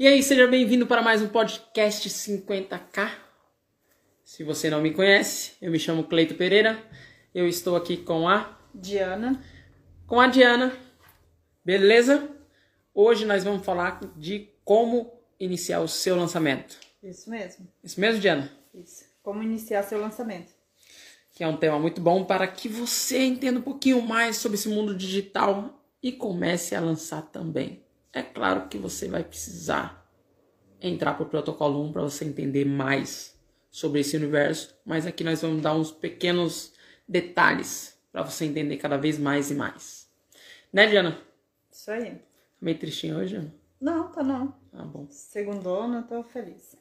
E aí, seja bem-vindo para mais um podcast 50k. Se você não me conhece, eu me chamo Cleito Pereira. Eu estou aqui com a Diana. com a Diana. Beleza? Hoje nós vamos falar de como iniciar o seu lançamento. Isso mesmo. Isso mesmo, Diana? Isso. Como iniciar seu lançamento. Que é um tema muito bom para que você entenda um pouquinho mais sobre esse mundo digital e comece a lançar também. É claro que você vai precisar entrar para o protocolo 1 para você entender mais sobre esse universo, mas aqui nós vamos dar uns pequenos detalhes para você entender cada vez mais e mais. Né, Diana? Isso aí. Meio tristinho hoje, Diana? Não, tá não. Ah, bom. Segundona, tô feliz.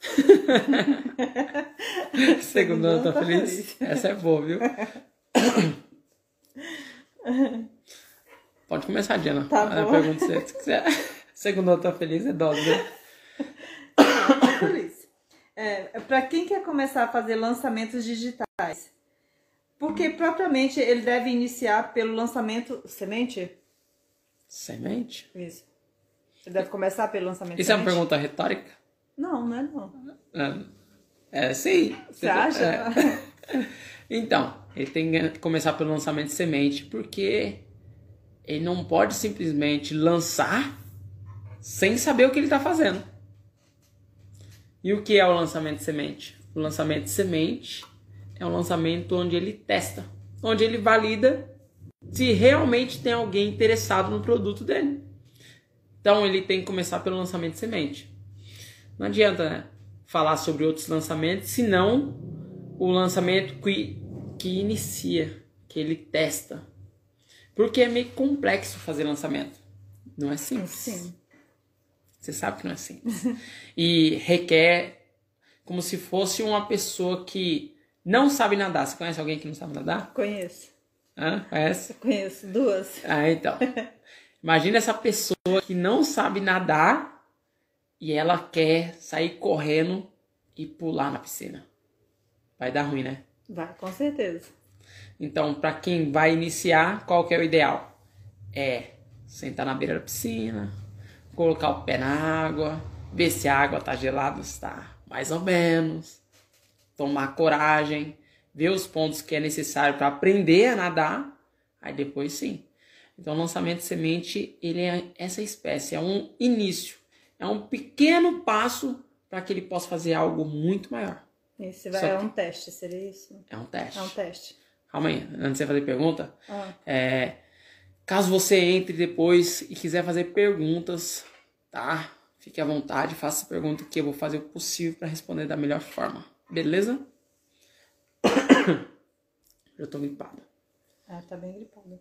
Segundo ano, tô tá feliz. feliz. Essa é boa, viu? Pode começar, Diana. Tá Eu bom. pergunto se você quiser. Segundo ano, tô feliz, é dose, né? Feliz. É, para quem quer começar a fazer lançamentos digitais, porque propriamente ele deve iniciar pelo lançamento semente? Semente? Isso. Ele deve começar pelo lançamento Isso é uma semente? pergunta retórica? Não, não é não. É, é sim. Você acha? É. Então, ele tem que começar pelo lançamento de semente, porque ele não pode simplesmente lançar sem saber o que ele está fazendo. E o que é o lançamento de semente? O lançamento de semente é um lançamento onde ele testa, onde ele valida se realmente tem alguém interessado no produto dele. Então ele tem que começar pelo lançamento de semente. Não adianta né, falar sobre outros lançamentos, senão o lançamento que, que inicia, que ele testa. Porque é meio complexo fazer lançamento. Não é simples. Sim. Você sabe que não é simples. e requer como se fosse uma pessoa que não sabe nadar. Você conhece alguém que não sabe nadar? Conheço. Hã? Conhece? Eu conheço duas. Ah, então. Imagina essa pessoa que não sabe nadar e ela quer sair correndo e pular na piscina. Vai dar ruim, né? Vai, com certeza. Então, para quem vai iniciar, qual que é o ideal? É sentar na beira da piscina, colocar o pé na água, ver se a água tá gelada, ou está mais ou menos, tomar coragem, ver os pontos que é necessário para aprender a nadar, aí depois sim. Então, o lançamento de semente, ele é essa espécie, é um início, é um pequeno passo para que ele possa fazer algo muito maior. Esse vai, é um teste, seria isso? É um teste. É um teste. Aí, antes de você fazer pergunta, Ah, é, caso você entre depois e quiser fazer perguntas, tá? Fique à vontade, faça pergunta que eu vou fazer o possível para responder da melhor forma. Beleza? Eu tô gripado. ah, tá bem gripado.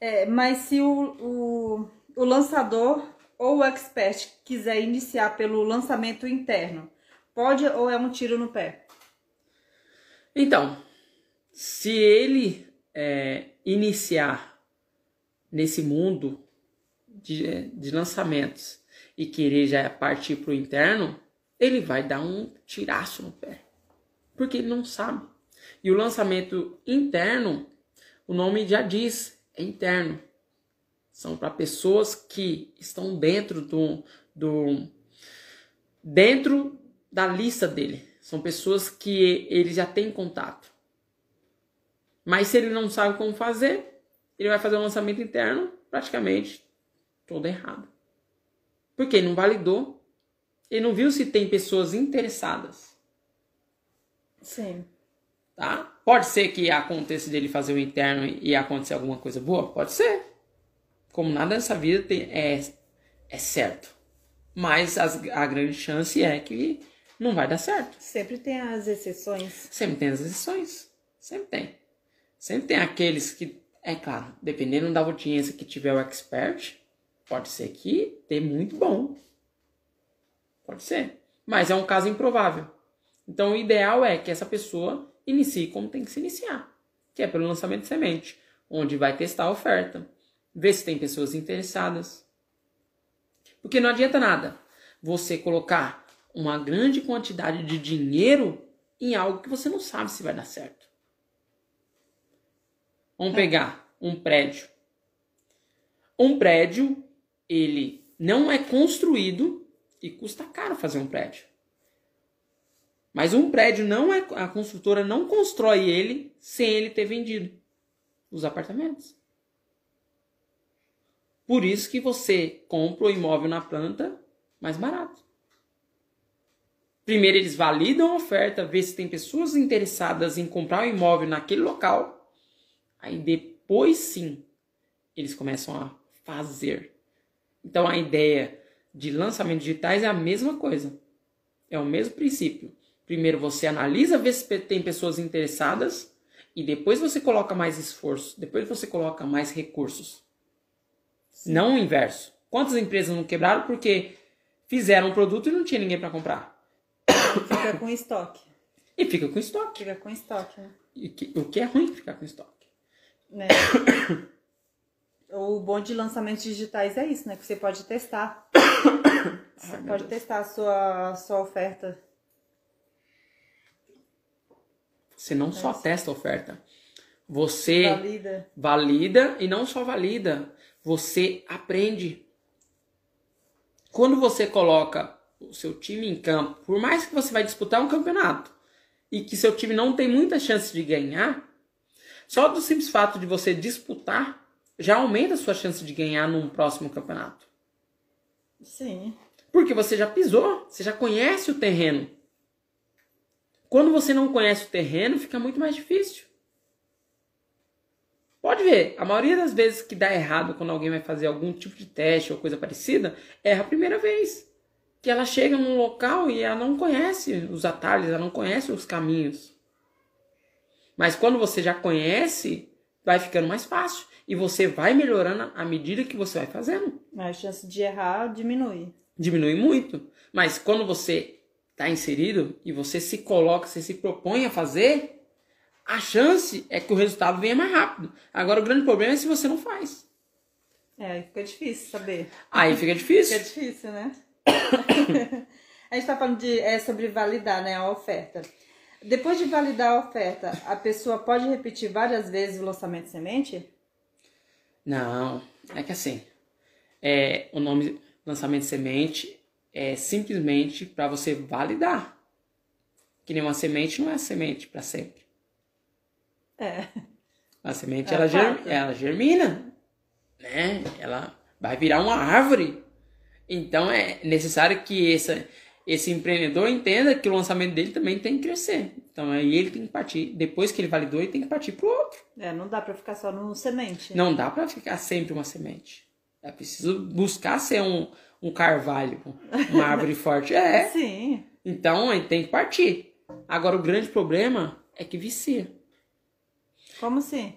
É, mas se o, o, o lançador ou o expert quiser iniciar pelo lançamento interno, pode ou é um tiro no pé? Então, se ele é, iniciar nesse mundo de, de lançamentos e querer já partir para o interno, ele vai dar um tiraço no pé. Porque ele não sabe. E o lançamento interno, o nome já diz, é interno. São para pessoas que estão dentro do, do dentro da lista dele. São pessoas que ele já tem contato. Mas se ele não sabe como fazer, ele vai fazer um lançamento interno praticamente todo errado. Porque ele não validou, ele não viu se tem pessoas interessadas, Sim. tá? Pode ser que aconteça dele fazer o interno e acontecer alguma coisa boa? Pode ser. Como nada nessa vida tem, é, é certo. Mas as- a grande chance é que não vai dar certo. Sempre tem as exceções. Sempre tem as exceções. Sempre tem. Sempre tem aqueles que, é claro, dependendo da audiência que tiver o expert, pode ser que dê muito bom. Pode ser. Mas é um caso improvável. Então o ideal é que essa pessoa inicie como tem que se iniciar, que é pelo lançamento de semente, onde vai testar a oferta, ver se tem pessoas interessadas. Porque não adianta nada você colocar uma grande quantidade de dinheiro em algo que você não sabe se vai dar certo. Vamos pegar um prédio. Um prédio, ele não é construído E custa caro fazer um prédio. Mas um prédio não é a construtora não constrói ele sem ele ter vendido os apartamentos. Por isso que você compra o imóvel na planta mais barato. Primeiro eles validam a oferta, vê se tem pessoas interessadas em comprar o imóvel naquele local. Aí depois sim, eles começam a fazer. Então a ideia de lançamentos digitais é a mesma coisa. É o mesmo princípio. Primeiro você analisa, vê se tem pessoas interessadas e depois você coloca mais esforço, depois você coloca mais recursos. Sim. Não o inverso. Quantas empresas não quebraram porque fizeram um produto e não tinha ninguém para comprar? Fica com estoque. E fica com estoque. Fica com estoque, né? O que é ruim ficar com estoque. Né? o bom de lançamentos digitais é isso, né? Que você pode testar. Você Ai, pode testar a sua, a sua oferta. Você não é só isso. testa a oferta. Você valida. valida e não só valida. Você aprende. Quando você coloca o seu time em campo, por mais que você vai disputar um campeonato e que seu time não tem muita chance de ganhar, só do simples fato de você disputar já aumenta a sua chance de ganhar num próximo campeonato. Sim. Porque você já pisou, você já conhece o terreno. Quando você não conhece o terreno, fica muito mais difícil. Pode ver, a maioria das vezes que dá errado quando alguém vai fazer algum tipo de teste ou coisa parecida, erra a primeira vez que ela chega num local e ela não conhece os atalhos, ela não conhece os caminhos. Mas quando você já conhece, vai ficando mais fácil. E você vai melhorando à medida que você vai fazendo. A chance de errar diminui. Diminui muito. Mas quando você está inserido e você se coloca, você se propõe a fazer, a chance é que o resultado venha mais rápido. Agora, o grande problema é se você não faz. É, aí fica difícil saber. Aí fica difícil. fica difícil, né? a gente está falando de, é, sobre validar né, a oferta. Depois de validar a oferta, a pessoa pode repetir várias vezes o lançamento de semente? Não, é que assim, é, o nome lançamento de semente é simplesmente para você validar. Que nem uma semente não é semente para sempre. É. A semente é ela, germ, ela germina, né? Ela vai virar uma árvore então é necessário que esse, esse empreendedor entenda que o lançamento dele também tem que crescer. Então aí ele tem que partir, depois que ele validou, ele tem que partir para o outro. É, não dá para ficar só no semente. Não dá para ficar sempre uma semente. É preciso buscar ser um, um carvalho, uma árvore forte. É. Sim. Então ele tem que partir. Agora o grande problema é que vicia. Como assim?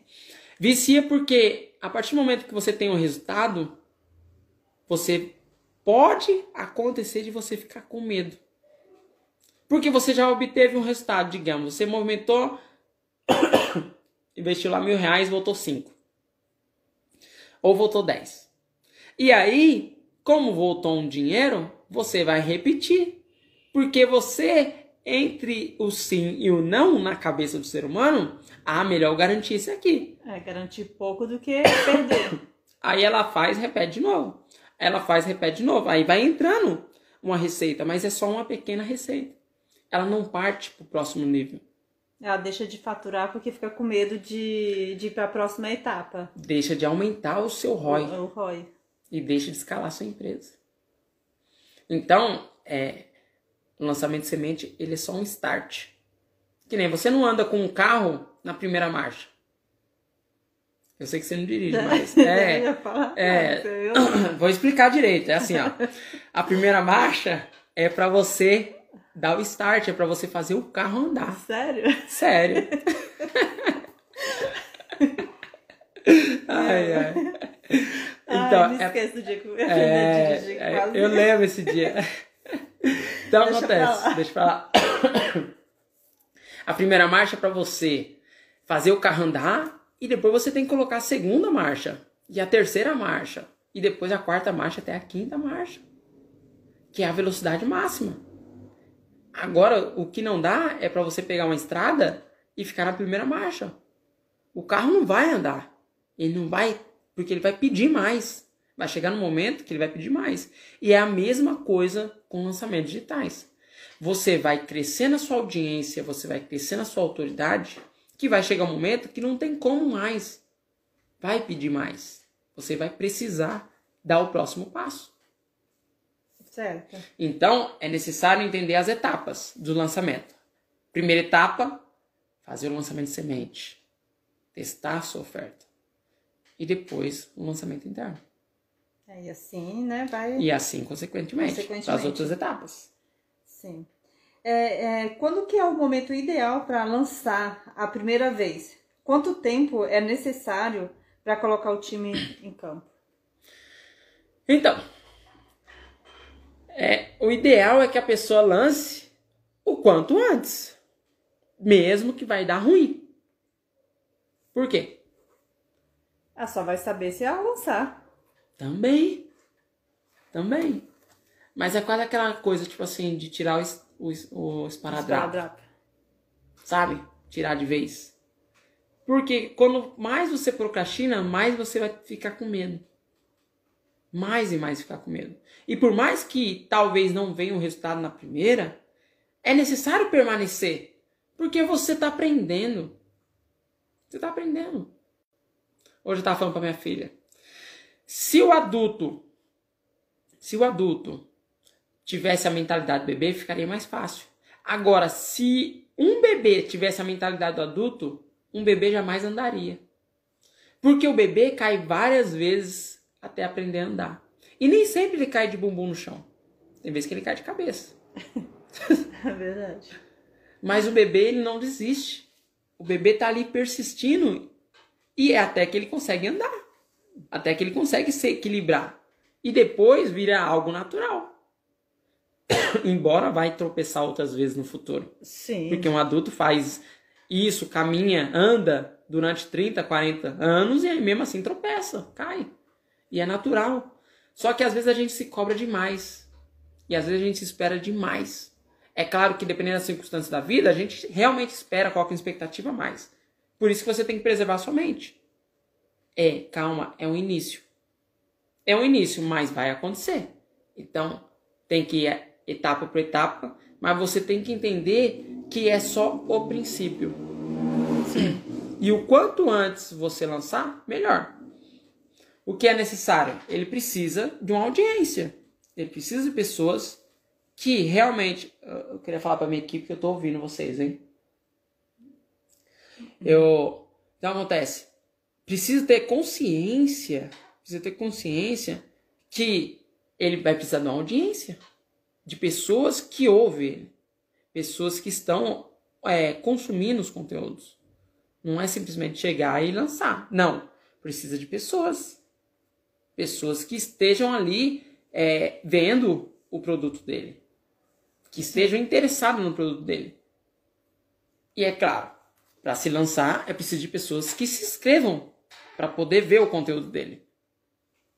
Vicia porque a partir do momento que você tem um resultado, você pode acontecer de você ficar com medo. Porque você já obteve um resultado, digamos, você movimentou, investiu lá mil reais, voltou cinco. Ou voltou dez. E aí, como voltou um dinheiro, você vai repetir. Porque você, entre o sim e o não na cabeça do ser humano, ah, melhor garantir isso aqui. É, garantir pouco do que perder. aí ela faz, repete de novo ela faz, repete de novo. Aí vai entrando uma receita, mas é só uma pequena receita. Ela não parte para o próximo nível. Ela deixa de faturar porque fica com medo de, de ir para a próxima etapa. Deixa de aumentar o seu ROI. O, o ROI. E deixa de escalar a sua empresa. Então, é, o lançamento de semente, ele é só um start. Que nem você não anda com um carro na primeira marcha. Eu sei que você não dirige, mas. É, é, vou explicar direito. É assim, ó. A primeira marcha é para você dar o start, é para você fazer o carro andar. Sério? Sério. ai, ai. Então, ai, não é, esqueço do dia que eu é, dirigir, é, Eu lembro esse dia. Então deixa acontece, pra deixa eu falar. A primeira marcha é para você fazer o carro andar e depois você tem que colocar a segunda marcha e a terceira marcha e depois a quarta marcha até a quinta marcha, que é a velocidade máxima. Agora, o que não dá é para você pegar uma estrada e ficar na primeira marcha. O carro não vai andar. Ele não vai, porque ele vai pedir mais. Vai chegar no momento que ele vai pedir mais. E é a mesma coisa com lançamentos digitais. Você vai crescer na sua audiência, você vai crescer na sua autoridade, que vai chegar um momento que não tem como mais. Vai pedir mais. Você vai precisar dar o próximo passo. Certo. Então, é necessário entender as etapas do lançamento. Primeira etapa, fazer o lançamento de semente. Testar a sua oferta. E depois, o lançamento interno. É, e assim, né, vai... E assim, consequentemente, Consequentemente. as outras etapas. Sim. É, é, quando que é o momento ideal para lançar a primeira vez? Quanto tempo é necessário para colocar o time em campo? Então, é, o ideal é que a pessoa lance o quanto antes, mesmo que vai dar ruim. Por quê? Ah, só vai saber se ela lançar. Também. Também. Mas é quase aquela coisa, tipo assim, de tirar o, o, o esparadrapo, Esparadrapo. sabe? Tirar de vez. Porque quando mais você procrastina, mais você vai ficar com medo. Mais e mais ficar com medo. E por mais que talvez não venha o resultado na primeira, é necessário permanecer. Porque você está aprendendo. Você está aprendendo. Hoje eu estava falando para minha filha. Se o adulto, se o adulto tivesse a mentalidade do bebê, ficaria mais fácil. Agora, se um bebê tivesse a mentalidade do adulto, um bebê jamais andaria. Porque o bebê cai várias vezes até aprender a andar. E nem sempre ele cai de bumbum no chão. Tem vezes que ele cai de cabeça. É verdade. Mas o bebê ele não desiste. O bebê tá ali persistindo e é até que ele consegue andar, até que ele consegue se equilibrar e depois vira algo natural. Embora vai tropeçar outras vezes no futuro, Sim. porque um adulto faz isso, caminha, anda durante 30, 40 anos e aí mesmo assim tropeça, cai. E é natural. Só que às vezes a gente se cobra demais. E às vezes a gente se espera demais. É claro que dependendo das circunstâncias da vida, a gente realmente espera, coloca uma expectativa a mais. Por isso que você tem que preservar sua mente. É, calma, é um início. É um início, mas vai acontecer. Então, tem que ir etapa por etapa, mas você tem que entender que é só o princípio. E o quanto antes você lançar, melhor. O que é necessário? Ele precisa de uma audiência. Ele precisa de pessoas que realmente. Eu queria falar para minha equipe que eu tô ouvindo vocês, hein? Eu. Então acontece. Precisa ter consciência. Precisa ter consciência que ele vai precisar de uma audiência. De pessoas que ouvem ele. Pessoas que estão é, consumindo os conteúdos. Não é simplesmente chegar e lançar. Não. Precisa de pessoas. Pessoas que estejam ali é, vendo o produto dele. Que estejam interessados no produto dele. E é claro, para se lançar é preciso de pessoas que se inscrevam para poder ver o conteúdo dele.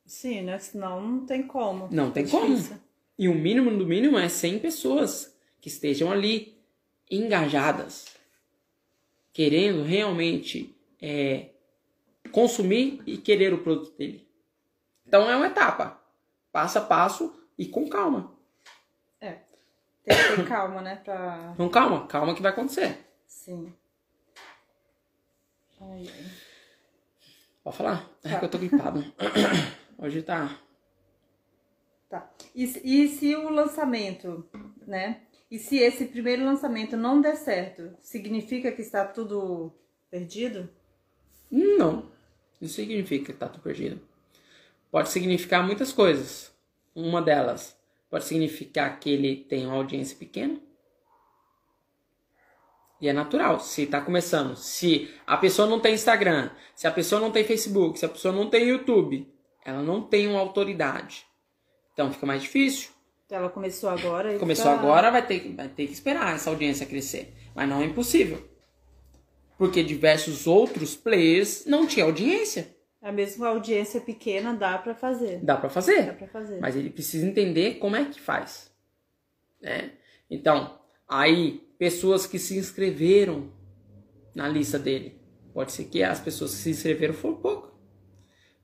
Sim, né? Senão não tem como. Não tem É como. E o mínimo do mínimo é 100 pessoas que estejam ali engajadas, querendo realmente é, consumir e querer o produto dele. Então é uma etapa, passo a passo e com calma. É. Tem que ter calma, né? Pra. Então calma, calma que vai acontecer. Sim. Ai, ai. Pode falar? É Tá. que eu tô gripado. Hoje tá. Tá. E, se- e se o lançamento, né? E se esse primeiro lançamento não der certo, significa que está tudo perdido? Não. Isso significa que tá tudo perdido. Pode significar muitas coisas. Uma delas pode significar que ele tem uma audiência pequena. E é natural, se tá começando. Se a pessoa não tem Instagram, se a pessoa não tem Facebook, se a pessoa não tem YouTube, ela não tem uma autoridade. Então fica mais difícil. Ela começou agora e Começou tá- agora, vai ter, que- vai ter que esperar essa audiência crescer. Mas não é impossível. Porque diversos outros players não tinham audiência. A mesma audiência pequena dá pra fazer. Dá pra fazer. Dá pra fazer. Mas ele precisa entender como é que faz. Né? Então, aí, pessoas que se inscreveram na lista dele. Pode ser que as pessoas que se inscreveram foram pouco.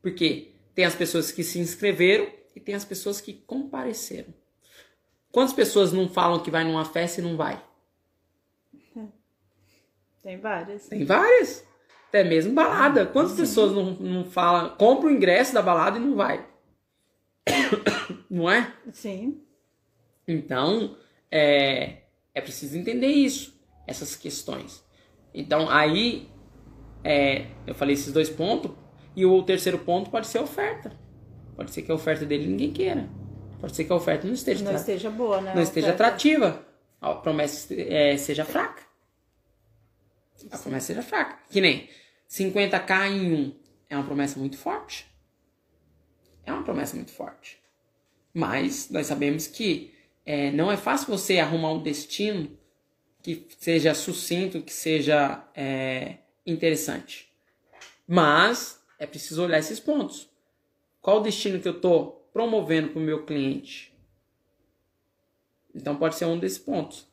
Porque Tem as pessoas que se inscreveram e tem as pessoas que compareceram. Quantas pessoas não falam que vai numa festa e não vai? Tem várias. Tem várias. Até mesmo balada. Quantas Sim. pessoas não, não falam, compram o ingresso da balada e não vai? não é? Sim. Então, é, é preciso entender isso, essas questões. Então, aí, é, eu falei esses dois pontos, e o terceiro ponto pode ser oferta. Pode ser que a oferta dele ninguém queira. Pode ser que a oferta não esteja, não esteja boa, né? Não esteja atrativa. A promessa é, seja fraca. A Sim. promessa seja fraca. Que nem 50k em um. É uma promessa muito forte. É uma promessa muito forte. Mas nós sabemos que é, não é fácil você arrumar um destino que seja sucinto, que seja é, interessante. Mas é preciso olhar esses pontos. Qual o destino que eu estou promovendo para o meu cliente? Então pode ser um desses pontos.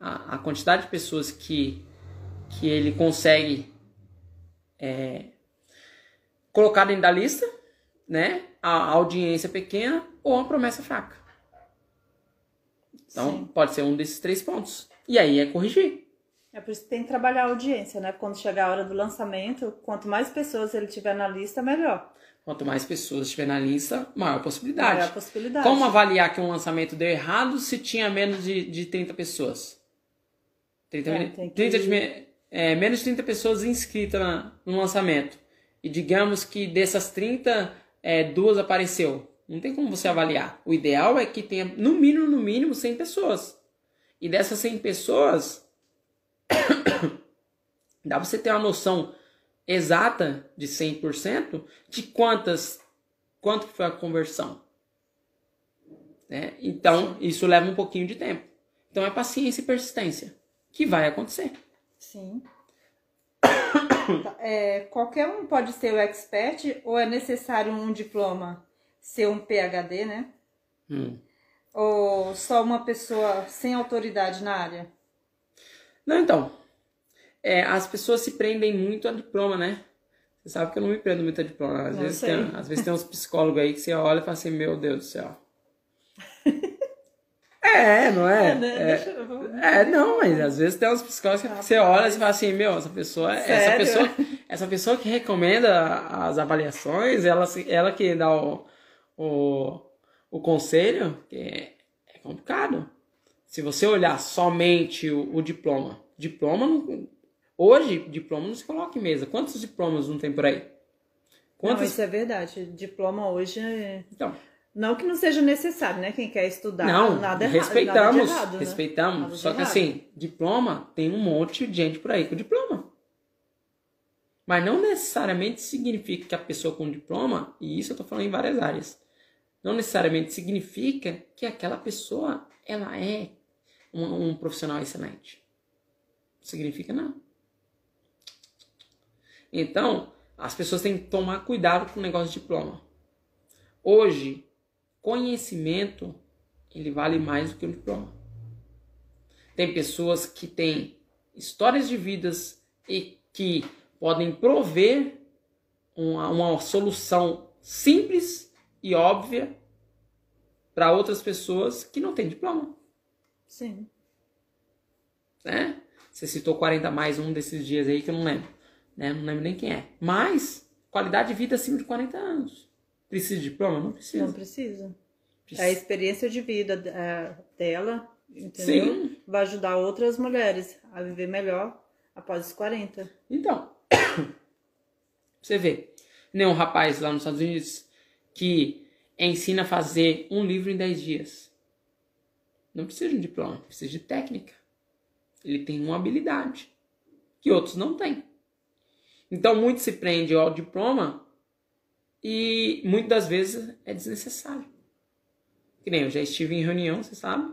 A, a quantidade de pessoas que, que ele consegue é, colocar dentro da lista, né? A audiência pequena ou uma promessa fraca. Então, Sim. pode ser um desses três pontos. E aí é corrigir. É por isso que tem que trabalhar a audiência, né? Quando chegar a hora do lançamento, quanto mais pessoas ele tiver na lista, melhor. Quanto mais pessoas tiver na lista, maior possibilidade. Maior possibilidade. Como avaliar que um lançamento deu errado se tinha menos de, de 30 pessoas? 30, é, 30 de, é, menos de 30 pessoas inscritas na, no lançamento. E digamos que dessas 30, é, duas apareceu. Não tem como você avaliar. O ideal é que tenha no mínimo, no mínimo, 100 pessoas. E dessas 100 pessoas, dá pra você ter uma noção exata de 100% de quantas, quanto foi a conversão. Né? Então, isso leva um pouquinho de tempo. Então, é paciência e persistência que vai acontecer. Sim. é, qualquer um pode ser o expert ou é necessário um diploma? ser um PhD, né? Hum. Ou só uma pessoa sem autoridade na área? Não, então. É, as pessoas se prendem muito a diploma, né? Você sabe que eu não me prendo muito a diploma. Às, vezes tem, às vezes tem uns psicólogos aí que você olha e fala assim, meu Deus do céu. É, não é? É, né? é, é, não, mas às vezes tem uns psicólogos que você olha e fala assim, meu, essa pessoa, essa pessoa, essa pessoa que recomenda as avaliações, ela, ela que dá o, o, o conselho, é, é complicado. Se você olhar somente o, o diploma, diploma não, hoje diploma não se coloca em mesa. Quantos diplomas não tem por aí? Quantos... Não, isso é verdade. Diploma hoje é... Então, não que não seja necessário, né? Quem quer estudar, não, nada respeitamos, errado, nada errado, né? respeitamos. Nada só que errado. assim, diploma tem um monte de gente por aí com diploma. Mas não necessariamente significa que a pessoa com diploma, e isso eu tô falando em várias áreas, não necessariamente significa que aquela pessoa ela é um, um profissional excelente. Significa não. Então, as pessoas têm que tomar cuidado com o negócio de diploma. Hoje, conhecimento ele vale mais do que o diploma. Tem pessoas que têm histórias de vidas e que podem prover uma, uma solução simples e óbvia para outras pessoas que não têm diploma. Sim. Né? Você citou 40 mais um desses dias aí que eu não lembro. Né? Não lembro nem quem é. Mas, qualidade de vida acima de 40 anos. Precisa de diploma? Não precisa. Não precisa. precisa. A experiência de vida dela, entendeu? Sim. Vai ajudar outras mulheres a viver melhor após os 40. Então, você vê. Nem um rapaz lá nos Estados Unidos que ensina a fazer um livro em 10 dias. Não precisa de um diploma, precisa de técnica. Ele tem uma habilidade que outros não têm. Então, muito se prende ao diploma e muitas das vezes é desnecessário. Que nem eu já estive em reunião, você sabe,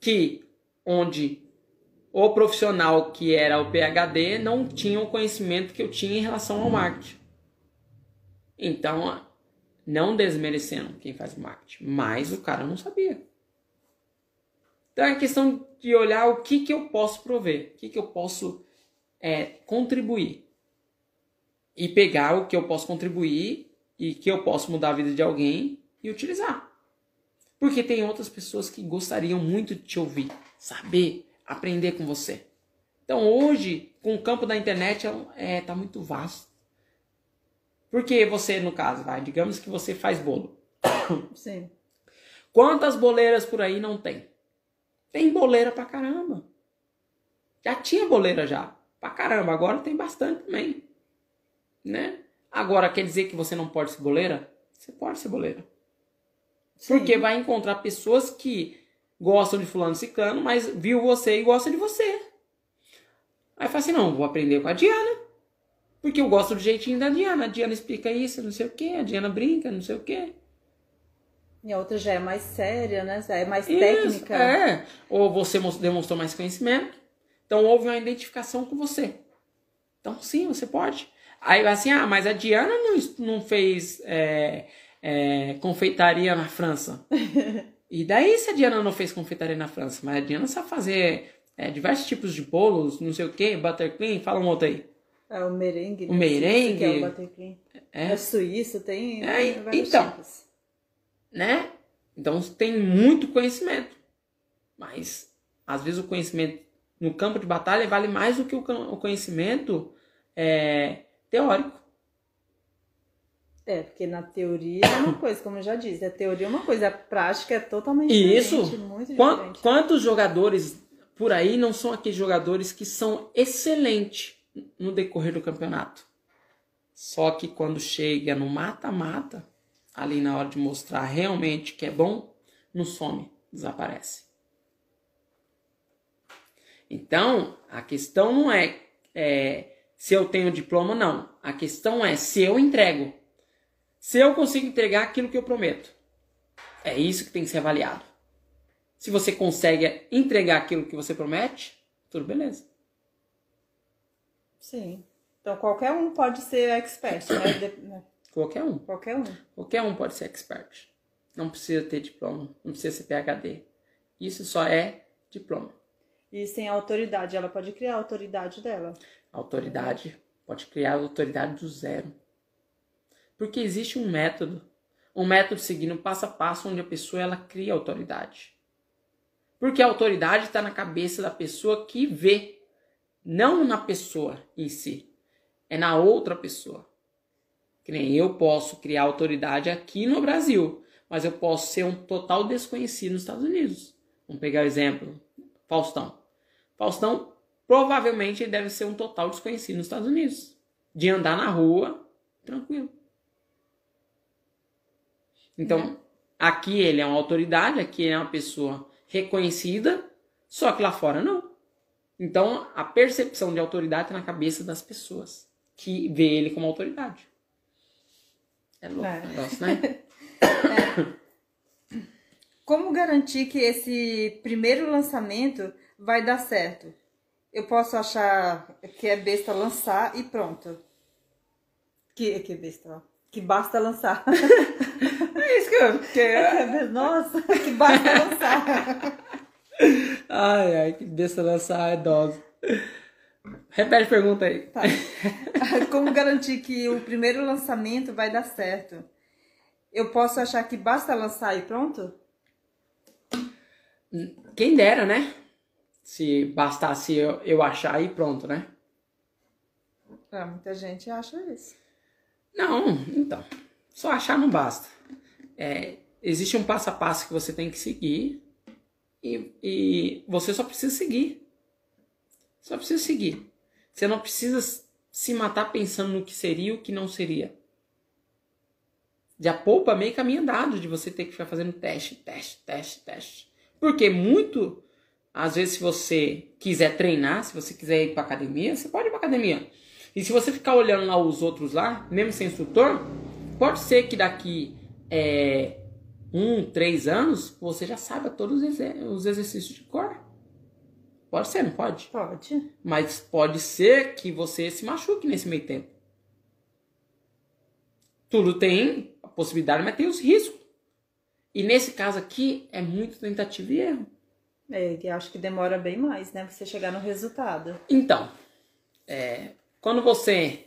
que onde o profissional que era o PhD não tinha o conhecimento que eu tinha em relação ao marketing. Então, não desmerecendo quem faz marketing, mas o cara não sabia. Então é questão de olhar o que, que eu posso prover, o que, que eu posso é, contribuir. E pegar o que eu posso contribuir e que eu posso mudar a vida de alguém e utilizar. Porque tem outras pessoas que gostariam muito de te ouvir, saber, aprender com você. Então hoje, com o campo da internet, é, tá muito vasto. Porque você, no caso, vai, digamos que você faz bolo. Sim. Quantas boleiras por aí não tem? Tem boleira pra caramba. Já tinha boleira já. Pra caramba. Agora tem bastante também. Né? Agora, quer dizer que você não pode ser boleira? Você pode ser boleira. Sim. Porque vai encontrar pessoas que gostam de fulano ciclano, mas viu você e gosta de você. Aí fala assim, não, vou aprender com a Diana. Porque eu gosto do jeitinho da Diana. A Diana explica isso, não sei o que. A Diana brinca, não sei o que. E a outra já é mais séria, né? Já é mais Isso, técnica. É. Ou você demonstrou mais conhecimento. Então houve uma identificação com você. Então sim, você pode. Aí assim, ah, mas a Diana não, não fez é, é, confeitaria na França. e daí se a Diana não fez confeitaria na França? Mas a Diana sabe fazer é, diversos tipos de bolos, não sei o que, buttercream, fala um outro aí. É o merengue. O merengue. Que é o buttercream. É. é suíço, tem, é, então, tipos né? Então tem muito conhecimento. Mas às vezes o conhecimento no campo de batalha vale mais do que o conhecimento é, teórico. É, porque na teoria é uma coisa, como eu já disse, a teoria é uma coisa, a prática é totalmente Isso. diferente. Muito diferente. Quantos jogadores por aí não são aqueles jogadores que são excelentes no decorrer do campeonato? Só que quando chega no mata-mata, ali na hora de mostrar realmente que é bom, não some, desaparece. Então, a questão não é, é se eu tenho diploma, não. A questão é se eu entrego. Se eu consigo entregar aquilo que eu prometo. É isso que tem que ser avaliado. Se você consegue entregar aquilo que você promete, tudo beleza. Sim. Então qualquer um pode ser expert, né? Qualquer um. Qualquer um. Qualquer um pode ser expert. Não precisa ter diploma, não precisa ser PhD. Isso só é diploma. E sem autoridade, ela pode criar a autoridade dela. autoridade pode criar a autoridade do zero. Porque existe um método, um método seguindo passo a passo onde a pessoa ela cria autoridade. Porque a autoridade está na cabeça da pessoa que vê, não na pessoa em si, é na outra pessoa. Que nem eu posso criar autoridade aqui no Brasil, mas eu posso ser um total desconhecido nos Estados Unidos. Vamos pegar o exemplo, Faustão. Faustão provavelmente deve ser um total desconhecido nos Estados Unidos. De andar na rua, tranquilo. Então, aqui ele é uma autoridade, aqui ele é uma pessoa reconhecida, só que lá fora não. Então, a percepção de autoridade está na cabeça das pessoas que vê ele como autoridade. É louco é. negócio, né? É. Como garantir que esse primeiro lançamento vai dar certo? Eu posso achar que é besta lançar e pronto. Que, que besta, Que basta lançar. É isso que eu. Que... É, nossa, que basta lançar. Ai, ai, que besta lançar é dose. Repete a pergunta aí. Tá. Como garantir que o primeiro lançamento vai dar certo? Eu posso achar que basta lançar e pronto? Quem dera, né? Se bastasse eu, eu achar e pronto, né? Ah, muita gente acha isso. Não, então. Só achar não basta. É, existe um passo a passo que você tem que seguir e, e você só precisa seguir. Só precisa seguir. Você não precisa se matar pensando no que seria e o que não seria. Já poupa meio caminho andado de você ter que ficar fazendo teste, teste, teste, teste. Porque muito, às vezes, se você quiser treinar, se você quiser ir para academia, você pode ir para academia. E se você ficar olhando lá os outros lá, mesmo sem instrutor, pode ser que daqui é, um, três anos você já saiba todos os exercícios de cor. Pode ser, não pode? Pode. Mas pode ser que você se machuque nesse meio tempo. Tudo tem a possibilidade, mas tem os riscos. E nesse caso aqui é muito tentativa e erro. É, e acho que demora bem mais, né? Você chegar no resultado. Então, é, quando você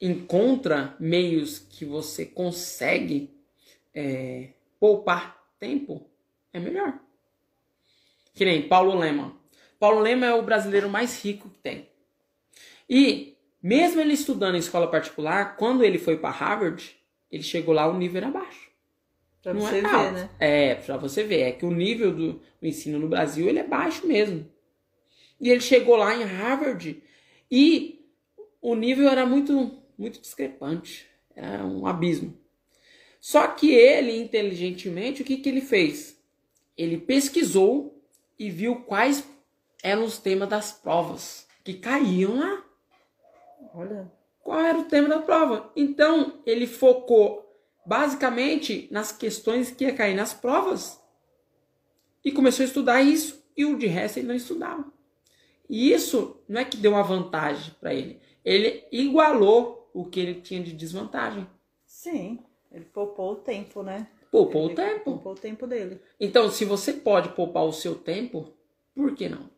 encontra meios que você consegue é, poupar tempo, é melhor. Que nem Paulo Lema. Paulo Lema é o brasileiro mais rico que tem. E mesmo ele estudando em escola particular, quando ele foi para Harvard, ele chegou lá um nível abaixo. Pra Não você é ver, alto. né? É, pra você ver. É que o nível do, do ensino no Brasil ele é baixo mesmo. E ele chegou lá em Harvard e o nível era muito, muito discrepante. Era um abismo. Só que ele, inteligentemente, o que, que ele fez? Ele pesquisou e viu quais eram os temas das provas que caíam lá Olha. qual era o tema da prova. Então, ele focou basicamente nas questões que ia cair nas provas e começou a estudar isso e o de resto ele não estudava. E isso não é que deu uma vantagem para ele, ele igualou o que ele tinha de desvantagem. Sim. Ele poupou o tempo, né? Poupou o Ele tempo. Poupou o tempo dele. Então, se você pode poupar o seu tempo, por que não?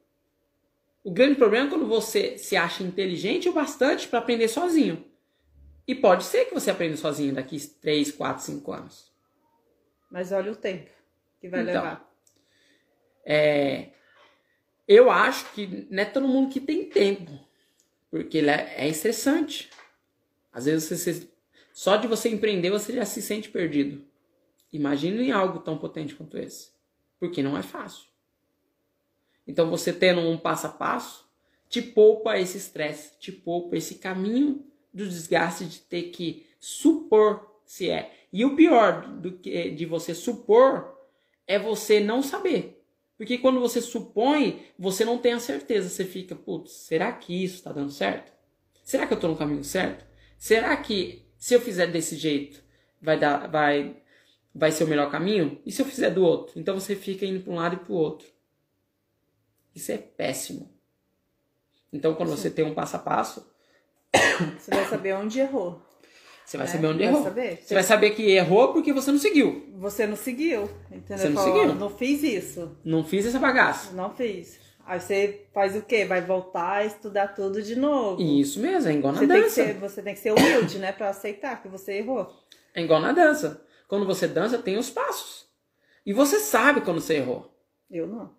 O grande problema é quando você se acha inteligente o bastante para aprender sozinho. E pode ser que você aprenda sozinho daqui 3, 4, 5 anos. Mas olha o tempo que vai Então. levar. É, eu acho que não é todo mundo que tem tempo. Porque é, é estressante. Às vezes você, se- só de você empreender você já se sente perdido. Imagina em algo tão potente quanto esse. Porque não é fácil. Então você tendo um passo a passo, te poupa esse estresse, te poupa esse caminho do desgaste de ter que supor se é. E o pior do que de você supor é você não saber. Porque quando você supõe, você não tem a certeza. Você fica, putz, será que isso está dando certo? Será que eu estou no caminho certo? Será que se eu fizer desse jeito vai dar, vai, vai ser o melhor caminho? E se eu fizer do outro? Então você fica indo para um lado e para o outro. Isso é péssimo. Então quando você tem um passo a passo, Você vai saber onde errou. você vai né? saber onde vai errou. Saber. Você vai saber que errou porque você não seguiu. Você não seguiu, entendeu? Você não Falou, seguiu. "Ó, Não fiz isso. Não fiz essa bagaça. Não fiz. Aí você faz o quê? Vai voltar a estudar tudo de novo. Isso mesmo, é igual na Você tem, que dança. ser, você tem que ser humilde, né? Pra aceitar que você errou. É igual na dança. Quando você dança, tem os passos. E você sabe quando você errou. Eu não.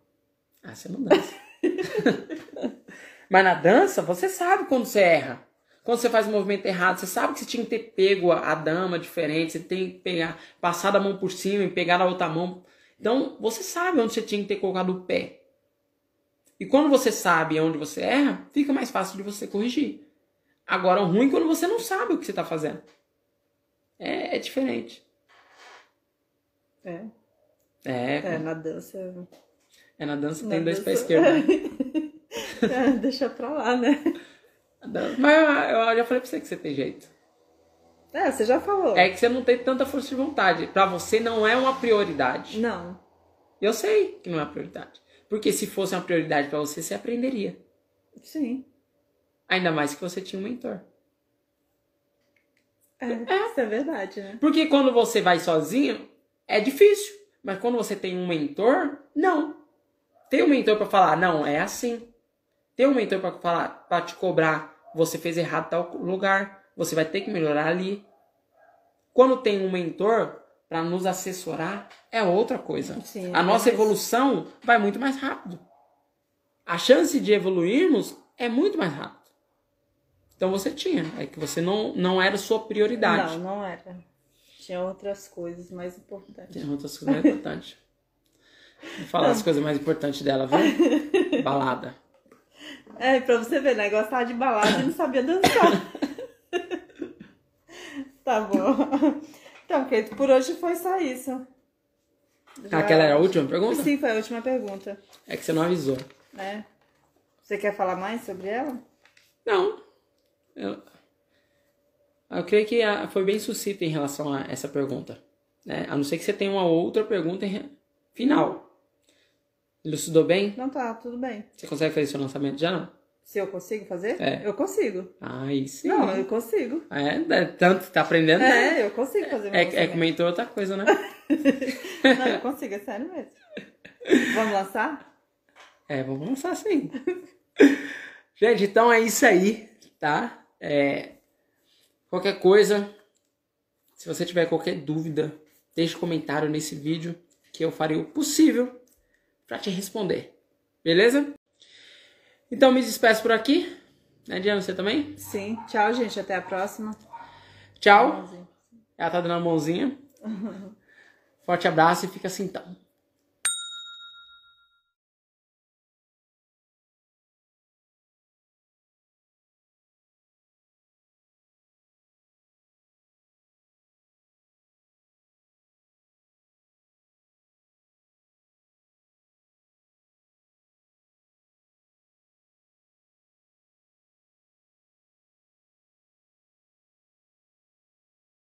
Ah, você não dança. Mas na dança, você sabe quando você erra. Quando você faz o movimento errado, você sabe que você tinha que ter pego a, a dama diferente, você tem que pegar, passar a mão por cima e pegar na outra mão. Então, você sabe onde você tinha que ter colocado o pé. E quando você sabe onde você erra, fica mais fácil de você corrigir. Agora, o ruim é quando você não sabe o que você está fazendo. É, é diferente. É. É, É, na dança. É na dança na tem dois dança- pés esquerdos. É, deixa pra lá, né? Mas eu, eu já falei pra você que você tem jeito. É, você já falou. É que você não tem tanta força de vontade. Pra você não é uma prioridade. Não. Eu sei que não é uma prioridade. Porque se fosse uma prioridade pra você, você aprenderia. Sim. Ainda mais que você tinha um mentor. É, isso é verdade, né? Porque quando você vai sozinho, é difícil. Mas quando você tem um mentor, não. Tem um mentor pra falar, não, é assim. Tem um mentor pra falar, para te cobrar, você fez errado tal lugar, você vai ter que melhorar ali. Quando tem um mentor pra nos assessorar, é outra coisa. Sim, A é nossa evolução vai muito mais rápido. A chance de evoluirmos é muito mais rápido. Então você tinha, é que você não, não era sua prioridade. Não, não era. Tinha outras coisas mais importantes. Tem outras coisas mais importantes. Falar as coisas mais importantes dela, viu? Balada. É, pra você ver, né? Gostava de balada e não sabia dançar. tá bom. Então, Keito, por hoje foi só isso. Já- Aquela era a última pergunta? Sim, foi a última pergunta. É que você não avisou. Né? Você quer falar mais sobre ela? Não. Eu, eu creio que foi bem sucinta em relação a essa pergunta. Né? A não ser que você tenha uma outra pergunta final. Elucidou bem? Não, tá, tudo bem. Você consegue fazer seu lançamento já não? Se eu consigo fazer? É. Eu consigo. Aí sim. Não, eu consigo. É, é, tanto tá aprendendo. né? É, eu consigo fazer meu É, é lançamento. comentou outra coisa, né? Não, eu consigo, é sério mesmo. Vamos lançar? É, vamos lançar sim. Gente, então é isso aí, tá? É, Qualquer coisa, se você tiver qualquer dúvida, deixe um comentário nesse vídeo que eu farei o possível para te responder. Beleza? Então me despeço por aqui. Né, Diana, você também? Sim. Tchau, gente. Até a próxima. Tchau. Ela tá dando a mãozinha. Forte abraço e fica assim então.